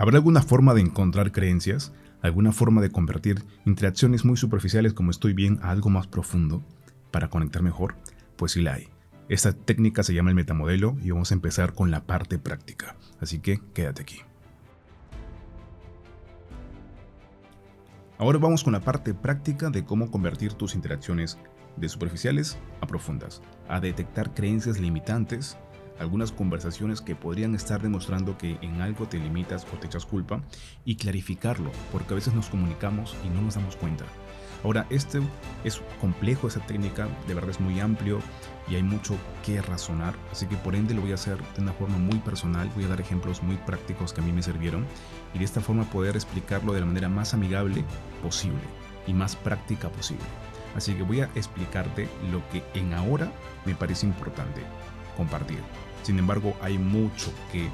¿Habrá alguna forma de encontrar creencias? ¿Alguna forma de convertir interacciones muy superficiales como estoy bien a algo más profundo para conectar mejor? Pues sí la hay. Esta técnica se llama el metamodelo y vamos a empezar con la parte práctica. Así que quédate aquí. Ahora vamos con la parte práctica de cómo convertir tus interacciones de superficiales a profundas, a detectar creencias limitantes algunas conversaciones que podrían estar demostrando que en algo te limitas o te echas culpa y clarificarlo, porque a veces nos comunicamos y no nos damos cuenta. Ahora, este es complejo, esa técnica de verdad es muy amplio y hay mucho que razonar, así que por ende lo voy a hacer de una forma muy personal, voy a dar ejemplos muy prácticos que a mí me sirvieron y de esta forma poder explicarlo de la manera más amigable posible y más práctica posible. Así que voy a explicarte lo que en ahora me parece importante compartir. Sin embargo, hay mucho que,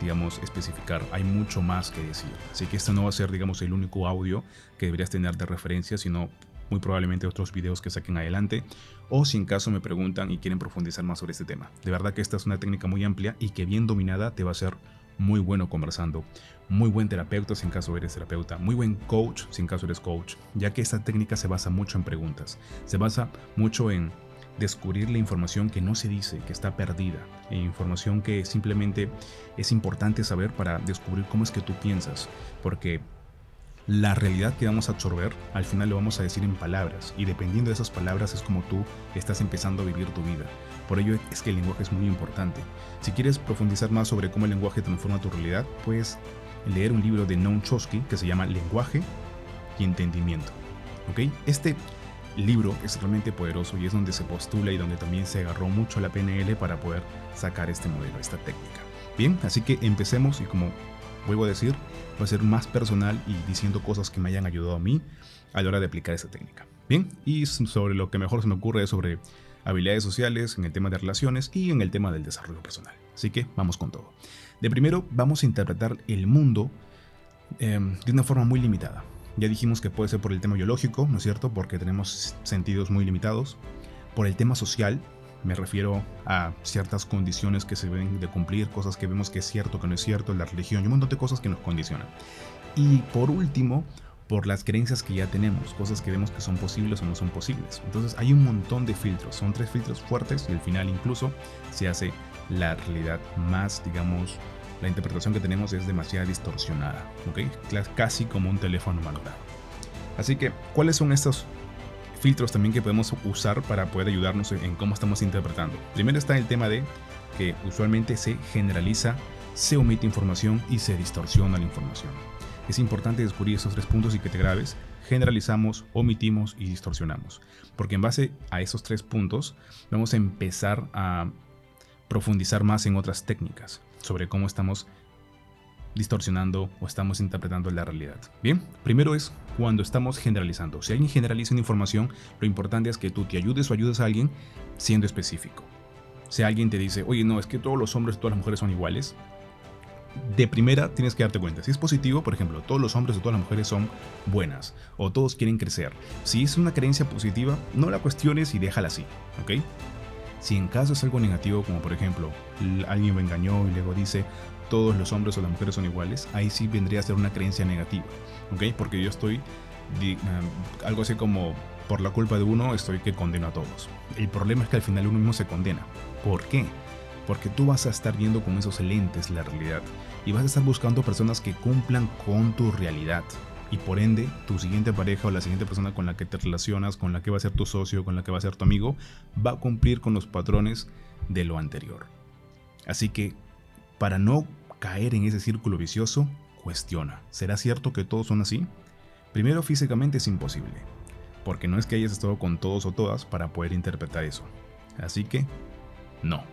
digamos, especificar, hay mucho más que decir. Así que este no va a ser, digamos, el único audio que deberías tener de referencia, sino muy probablemente otros videos que saquen adelante, o si en caso me preguntan y quieren profundizar más sobre este tema. De verdad que esta es una técnica muy amplia y que bien dominada te va a ser muy bueno conversando, muy buen terapeuta si en caso eres terapeuta, muy buen coach si en caso eres coach, ya que esta técnica se basa mucho en preguntas, se basa mucho en descubrir la información que no se dice, que está perdida, e información que simplemente es importante saber para descubrir cómo es que tú piensas, porque la realidad que vamos a absorber al final lo vamos a decir en palabras y dependiendo de esas palabras es como tú estás empezando a vivir tu vida. Por ello es que el lenguaje es muy importante. Si quieres profundizar más sobre cómo el lenguaje transforma tu realidad, puedes leer un libro de Noam Chomsky que se llama Lenguaje y Entendimiento. ¿Ok? Este libro es realmente poderoso y es donde se postula y donde también se agarró mucho la PNL para poder sacar este modelo, esta técnica. Bien, así que empecemos y como vuelvo a decir, va a ser más personal y diciendo cosas que me hayan ayudado a mí a la hora de aplicar esta técnica. Bien, y sobre lo que mejor se me ocurre es sobre habilidades sociales, en el tema de relaciones y en el tema del desarrollo personal. Así que vamos con todo. De primero, vamos a interpretar el mundo em, de una forma muy limitada. Ya dijimos que puede ser por el tema biológico, ¿no es cierto? Porque tenemos sentidos muy limitados. Por el tema social, me refiero a ciertas condiciones que se ven de cumplir, cosas que vemos que es cierto, que no es cierto, la religión y un montón de cosas que nos condicionan. Y por último, por las creencias que ya tenemos, cosas que vemos que son posibles o no son posibles. Entonces hay un montón de filtros, son tres filtros fuertes y al final incluso se hace la realidad más, digamos, la interpretación que tenemos es demasiado distorsionada, ¿ok? Casi como un teléfono malogrado. Así que, ¿cuáles son estos filtros también que podemos usar para poder ayudarnos en cómo estamos interpretando? Primero está el tema de que usualmente se generaliza, se omite información y se distorsiona la información. Es importante descubrir esos tres puntos y que te grabes. Generalizamos, omitimos y distorsionamos. Porque en base a esos tres puntos vamos a empezar a profundizar más en otras técnicas sobre cómo estamos distorsionando o estamos interpretando la realidad. Bien, primero es cuando estamos generalizando. Si alguien generaliza una información, lo importante es que tú te ayudes o ayudes a alguien siendo específico. Si alguien te dice, oye, no, es que todos los hombres y todas las mujeres son iguales, de primera tienes que darte cuenta. Si es positivo, por ejemplo, todos los hombres o todas las mujeres son buenas o todos quieren crecer. Si es una creencia positiva, no la cuestiones y déjala así, ¿ok? Si en caso es algo negativo, como por ejemplo, alguien me engañó y luego dice todos los hombres o las mujeres son iguales, ahí sí vendría a ser una creencia negativa, ¿ok? Porque yo estoy, ah, algo así como, por la culpa de uno estoy que condeno a todos. El problema es que al final uno mismo se condena. ¿Por qué? Porque tú vas a estar viendo con esos lentes la realidad y vas a estar buscando personas que cumplan con tu realidad y por ende tu siguiente pareja o la siguiente persona con la que te relacionas, con la que va a ser tu socio, con la que va a ser tu amigo, va a cumplir con los patrones de lo anterior. Así que, para no caer en ese círculo vicioso, cuestiona, ¿será cierto que todos son así? Primero, físicamente es imposible, porque no es que hayas estado con todos o todas para poder interpretar eso. Así que, no.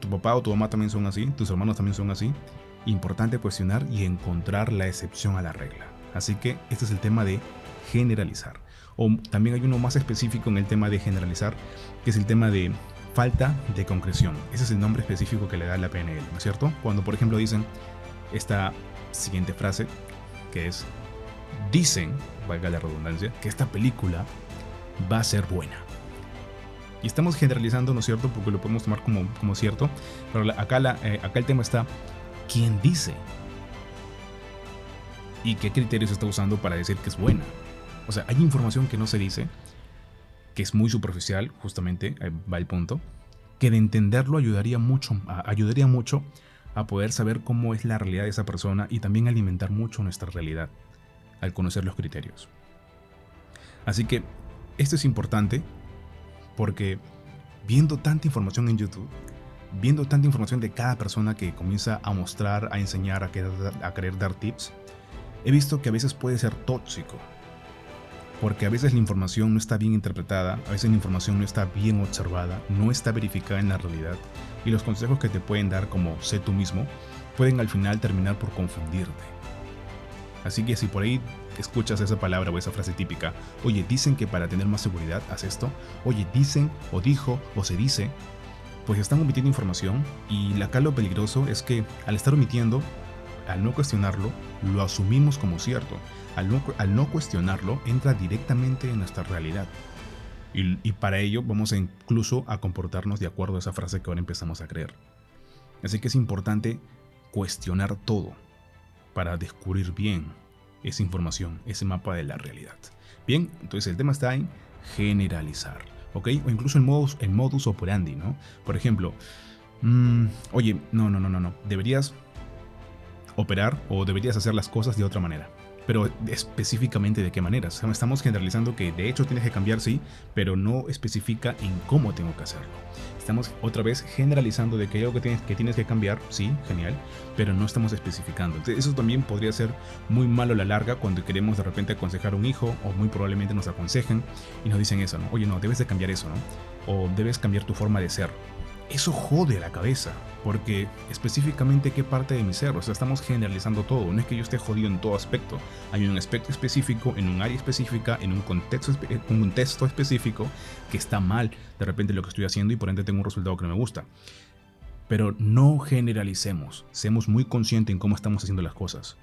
Tu papá o tu mamá también son así, tus hermanos también son así. Importante cuestionar y encontrar la excepción a la regla. Así que este es el tema de generalizar. O también hay uno más específico en el tema de generalizar, que es el tema de falta de concreción. Ese es el nombre específico que le da la PNL, ¿no es cierto? Cuando por ejemplo dicen esta siguiente frase, que es, dicen, valga la redundancia, que esta película va a ser buena. Y estamos generalizando, ¿no es cierto? Porque lo podemos tomar como, como cierto. Pero acá, la, eh, acá el tema está, ¿quién dice y qué criterios está usando para decir que es buena. O sea, hay información que no se dice, que es muy superficial, justamente, va el punto, que de entenderlo ayudaría mucho, ayudaría mucho a poder saber cómo es la realidad de esa persona y también alimentar mucho nuestra realidad al conocer los criterios. Así que esto es importante porque viendo tanta información en YouTube, viendo tanta información de cada persona que comienza a mostrar, a enseñar, a a querer dar tips, he visto que a veces puede ser tóxico. Porque a veces la información no está bien interpretada, a veces la información no está bien observada, no está verificada en la realidad, y los consejos que te pueden dar como sé tú mismo pueden al final terminar por confundirte. Así que si por ahí escuchas esa palabra o esa frase típica, oye, dicen que para tener más seguridad haz esto, oye, dicen o dijo o se dice, pues están omitiendo información y acá lo peligroso es que al estar omitiendo, al no cuestionarlo, lo asumimos como cierto. Al no, cuestionarlo, entra directamente en nuestra realidad. Y, para ello vamos incluso a comportarnos de acuerdo a esa frase que ahora empezamos a creer. Así que es importante cuestionar todo para descubrir bien esa información, ese mapa de la realidad. Bien, entonces el tema está en generalizar, ¿ok? O incluso el modus, el modus operandi, ¿no? Por ejemplo, mmm, oye, no, no, no, no, no, deberías operar o deberías hacer las cosas de otra manera. Pero específicamente de qué manera. Estamos generalizando que de hecho tienes que cambiar, sí, pero no especifica en cómo tengo que hacerlo. Estamos otra vez generalizando de que hay algo que tienes, que tienes que cambiar, sí, genial, pero no estamos especificando. Entonces, eso también podría ser muy malo a la larga cuando queremos de repente aconsejar a un hijo o muy probablemente nos aconsejen y nos dicen eso, ¿no? Oye, no, debes de cambiar eso, ¿no? O debes cambiar tu forma de ser eso jode la cabeza, porque específicamente qué parte de mi ser, o sea, estamos generalizando todo, no es que yo esté jodido en todo aspecto, hay un aspecto específico, en un área específica, en un contexto, un contexto específico que está mal de repente lo que estoy haciendo y por ende tengo un resultado que no me gusta. Pero no generalicemos, seamos muy conscientes en cómo estamos haciendo las cosas.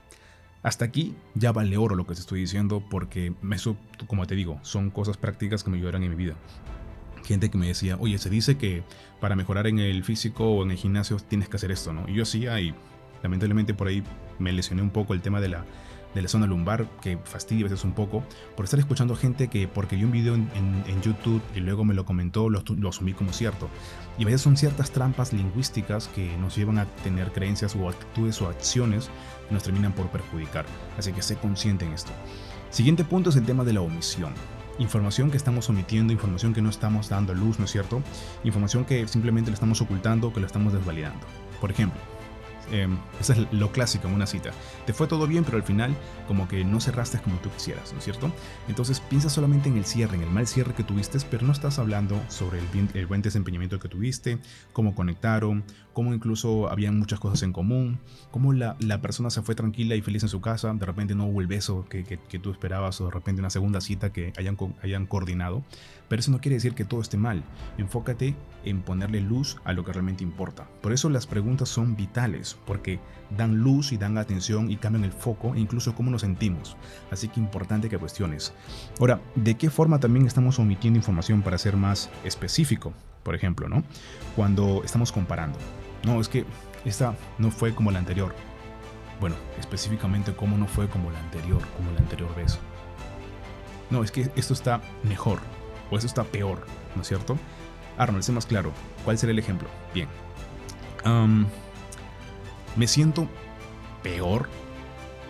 Hasta aquí ya vale oro lo que te estoy diciendo porque eso, como te digo, son cosas prácticas que me ayudarán en mi vida gente que me decía, oye, se dice que para mejorar en el físico o en el gimnasio tienes que hacer esto, ¿no? Y yo hacía y lamentablemente por ahí me lesioné un poco el tema de la, de la zona lumbar, que fastidia a veces un poco, por estar escuchando gente que porque vi un video en, en, YouTube y luego me lo comentó, lo, lo, asumí como cierto. Y a veces son ciertas trampas lingüísticas que nos llevan a tener creencias o actitudes o acciones que nos terminan por perjudicar. Así que sé consciente en esto. Siguiente punto es el tema de la omisión información que estamos omitiendo, información que no estamos dando luz, ¿no es cierto? Información que simplemente la estamos ocultando, que la estamos desvalidando. Por ejemplo, eh, eso es lo clásico en una cita. Te fue todo bien, pero al final como que no cerraste como tú quisieras, ¿no es cierto? Entonces piensa solamente en el cierre, en el mal cierre que tuviste, pero no estás hablando sobre el, buen desempeñamiento que tuviste, cómo conectaron, cómo incluso habían muchas cosas en común, cómo la, persona se fue tranquila y feliz en su casa, de repente no hubo el beso que, tú esperabas o de repente una segunda cita que hayan, hayan coordinado. Pero eso no quiere decir que todo esté mal. Enfócate en ponerle luz a lo que realmente importa. Por eso las preguntas son vitales, porque dan luz y dan atención y cambian el foco e incluso cómo nos sentimos. Así que importante que cuestiones. Ahora, ¿de qué forma también estamos omitiendo información para ser más específico? Por ejemplo, ¿no? Cuando estamos comparando. No, es que esta no fue como la anterior. Bueno, específicamente cómo no fue como la anterior, como la anterior vez. No, es que esto está mejor o esto está peor, ¿no es cierto? Arnold, sé más claro. ¿Cuál será el ejemplo? Bien. Me siento peor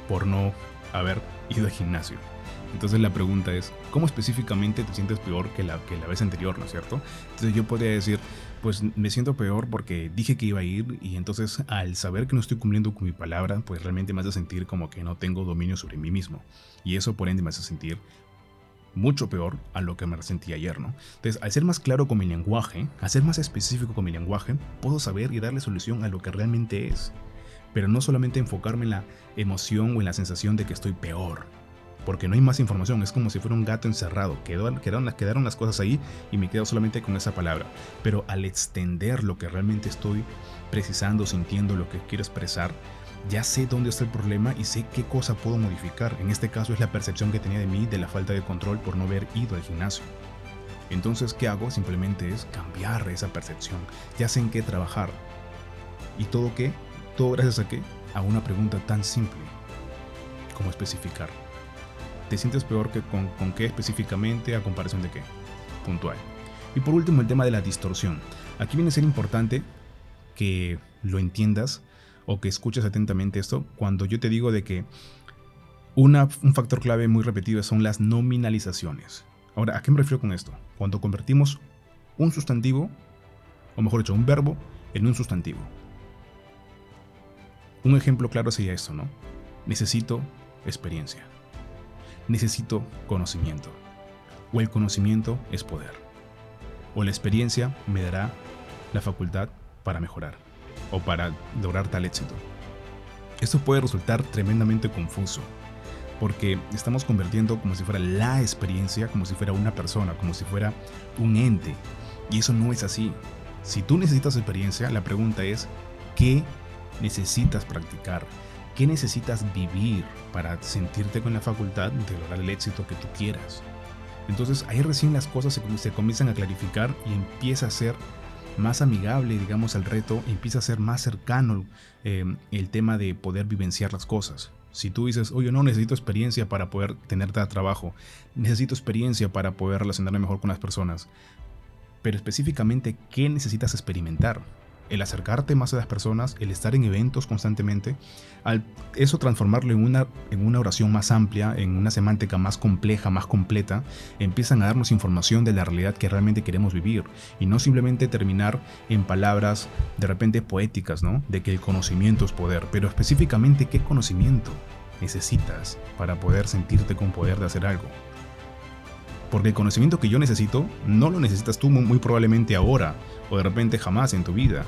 por no haber ido al gimnasio. Entonces la pregunta es, ¿cómo específicamente te sientes peor que la, que la vez anterior, ¿no es cierto? Entonces yo podría decir, pues me siento peor porque dije que iba a ir y entonces al saber que no estoy cumpliendo con mi palabra, pues realmente me hace sentir como que no tengo dominio sobre mí mismo. Y eso por ende me hace sentir mucho peor a lo que me resentí ayer, ¿no? Entonces, al ser más claro con mi lenguaje, al ser más específico con mi lenguaje, puedo saber y darle solución a lo que realmente es. Pero no solamente enfocarme en la emoción o en la sensación de que estoy peor. Porque no hay más información, es como si fuera un gato encerrado. Quedaron, quedaron, quedaron las cosas ahí y me quedo solamente con esa palabra. Pero al extender lo que realmente estoy precisando, sintiendo, lo que quiero expresar, ya sé dónde está el problema y sé qué cosa puedo modificar. En este caso es la percepción que tenía de mí de la falta de control por no haber ido al gimnasio. Entonces, ¿qué hago? Simplemente es cambiar esa percepción. Ya sé en qué trabajar. ¿Y todo qué? Todo gracias a qué? A una pregunta tan simple. cómo especificar. ¿Te sientes peor que con, con qué específicamente a comparación de qué? Puntual. Y por último, el tema de la distorsión. Aquí viene a ser importante que lo entiendas o que escuches atentamente esto cuando yo te digo de que una, un factor clave muy repetido son las nominalizaciones. Ahora, ¿a qué me refiero con esto? Cuando convertimos un sustantivo, o mejor dicho, un verbo, en un sustantivo. Un ejemplo claro sería esto, ¿no? Necesito experiencia. Necesito conocimiento. O el conocimiento es poder. O la experiencia me dará la facultad para mejorar o para lograr tal éxito. Esto puede resultar tremendamente confuso, porque estamos convirtiendo como si fuera la experiencia, como si fuera una persona, como si fuera un ente, y eso no es así. Si tú necesitas experiencia, la pregunta es, ¿qué necesitas practicar? ¿Qué necesitas vivir para sentirte con la facultad de lograr el éxito que tú quieras? Entonces ahí recién las cosas se, se comienzan a clarificar y empieza a ser más amigable, digamos, al reto, empieza a ser más cercano eh, el tema de poder vivenciar las cosas. Si tú dices, oye, no necesito experiencia para poder tenerte trabajo, necesito experiencia para poder relacionarme mejor con las personas, pero específicamente, ¿qué necesitas experimentar? El acercarte más a las personas, el estar en eventos constantemente, al eso transformarlo en una, en una oración más amplia, en una semántica más compleja, más completa, empiezan a darnos información de la realidad que realmente queremos vivir y no simplemente terminar en palabras de repente poéticas, ¿no? De que el conocimiento es poder, pero específicamente qué conocimiento necesitas para poder sentirte con poder de hacer algo. Porque el conocimiento que yo necesito no lo necesitas tú muy probablemente ahora o de repente jamás en tu vida.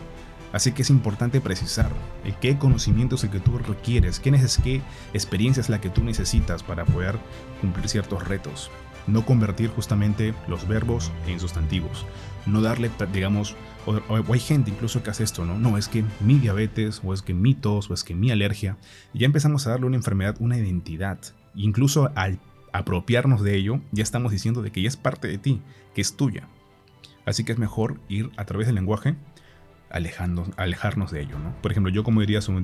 Así que es importante precisar el qué conocimiento es el que tú requieres, qué, qué experiencia es la que tú necesitas para poder cumplir ciertos retos. No convertir justamente los verbos en sustantivos. No darle, digamos, hay gente incluso que hace esto, ¿no? No, es que mi diabetes, o es que mi tos, o es que mi alergia. ya empezamos a darle una enfermedad, una identidad. Incluso al apropiarnos de ello, ya estamos diciendo de que ya es parte de ti, que es tuya. Así que es mejor ir a través del lenguaje alejando, alejarnos de ello. ¿no? Por ejemplo, yo como diría sobre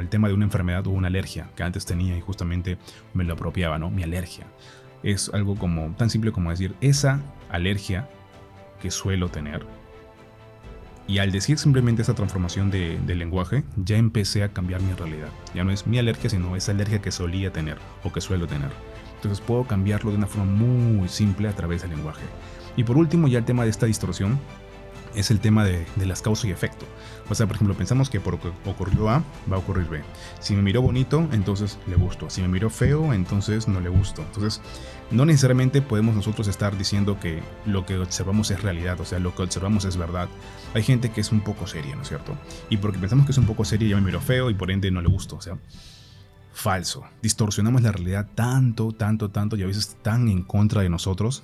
el tema de una enfermedad o una alergia que antes tenía y justamente me lo apropiaba, ¿no? Mi alergia. Es algo como tan simple como decir, esa alergia que suelo tener. Y al decir simplemente esa transformación de, del lenguaje, ya empecé a cambiar mi realidad. Ya no es mi alergia, sino esa alergia que solía tener o que suelo tener. Entonces puedo cambiarlo de una forma muy simple a través del lenguaje. Y por último, ya el tema de esta distorsión, es el tema de, las causas y efecto. O sea, por ejemplo, pensamos que por ocurrió A, va a ocurrir B. Si me miró bonito, entonces le gusto. Si me miró feo, entonces no le gusto. Entonces, no necesariamente podemos nosotros estar diciendo que lo que observamos es realidad, o sea, lo que observamos es verdad. Hay gente que es un poco seria, ¿no es cierto? Y porque pensamos que es un poco seria, ya me miró feo y por ende no le gusto. O sea, falso. Distorsionamos la realidad tanto, tanto, tanto y a veces tan en contra de nosotros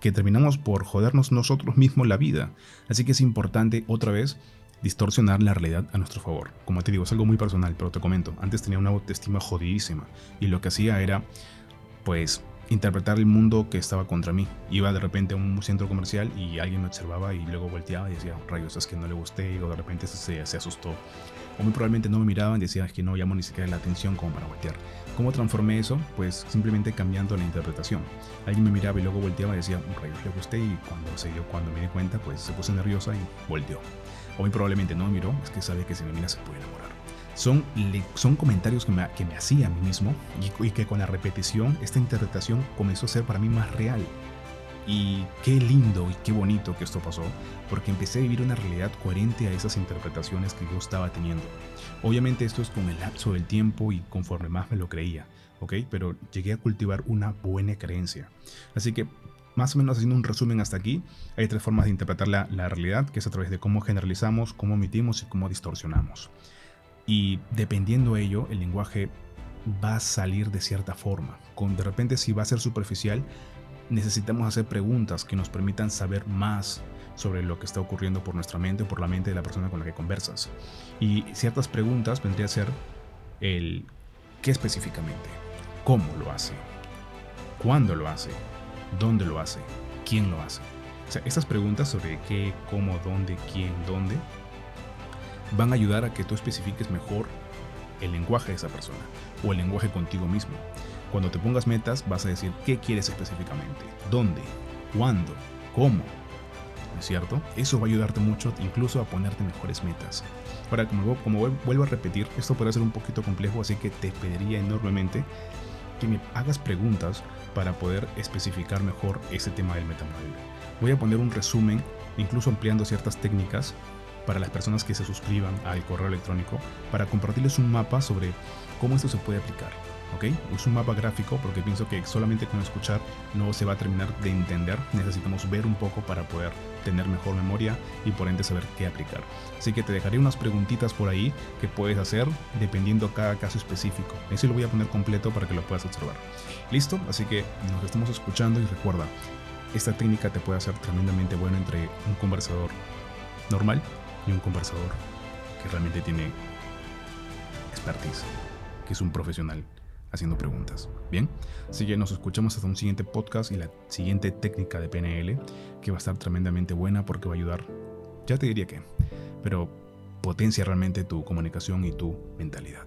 que terminamos por jodernos nosotros mismos la vida. Así que es importante otra vez distorsionar la realidad a nuestro favor. Como te digo, es algo muy personal, pero te comento, antes tenía una autoestima jodidísima y lo que hacía era, pues, interpretar el mundo que estaba contra mí. Iba de repente a un centro comercial y alguien me observaba y luego volteaba y decía, rayos, es que no le gusté y de repente se, se asustó. O muy probablemente no me miraban y decía, es que no llamo ni siquiera la atención como para voltear. ¿Cómo transformé eso? Pues simplemente cambiando la interpretación. Alguien me miraba y luego volteaba y decía, rayos, le gusté y cuando se dio, cuando me di cuenta, pues se puso nerviosa y volteó. O muy probablemente no me miró, es que sabe que si me mira se puede enamorar. Son, son comentarios que me, que me hacía a mí mismo y que con la repetición esta interpretación comenzó a ser para mí más real. Y qué lindo y qué bonito que esto pasó, porque empecé a vivir una realidad coherente a esas interpretaciones que yo estaba teniendo. Obviamente esto es con el lapso del tiempo y conforme más me lo creía, ¿ok? Pero llegué a cultivar una buena creencia. Así que, más o menos haciendo un resumen hasta aquí, hay tres formas de interpretar la, la realidad, que es a través de cómo generalizamos, cómo omitimos y cómo distorsionamos. Y dependiendo de ello, el lenguaje va a salir de cierta forma. Con de repente si va a ser superficial, necesitamos hacer preguntas que nos permitan saber más sobre lo que está ocurriendo por nuestra mente o por la mente de la persona con la que conversas. Y ciertas preguntas vendría a ser el qué específicamente, cómo lo hace, cuándo lo hace, dónde lo hace, quién lo hace. O sea, estas preguntas sobre qué, cómo, dónde, quién, dónde, van a ayudar a que tú especifiques mejor el lenguaje de esa persona o el lenguaje contigo mismo. Cuando te pongas metas vas a decir qué quieres específicamente, dónde, cuándo, cómo. ¿No es cierto? Eso va a ayudarte mucho incluso a ponerte mejores metas. Ahora, como, vuelvo a repetir, esto puede ser un poquito complejo, así que te pediría enormemente que me hagas preguntas para poder especificar mejor ese tema del metamodelo. Voy a poner un resumen, incluso ampliando ciertas técnicas para las personas que se suscriban al correo electrónico, para compartirles un mapa sobre cómo esto se puede aplicar. ¿ok? Es un mapa gráfico porque pienso que solamente con escuchar no se va a terminar de entender, necesitamos ver un poco para poder tener mejor memoria y por ende saber qué aplicar. Así que te dejaré unas preguntitas por ahí que puedes hacer dependiendo cada caso específico. Eso lo voy a poner completo para que lo puedas observar. ¿Listo? Así que nos estamos escuchando y recuerda, esta técnica te puede hacer tremendamente bueno entre un conversador normal y un conversador que realmente tiene expertise, que es un profesional haciendo preguntas. Bien, así que nos escuchamos hasta un siguiente podcast y la siguiente técnica de PNL que va a estar tremendamente buena porque va a ayudar, ya te diría que, pero potencia realmente tu comunicación y tu mentalidad.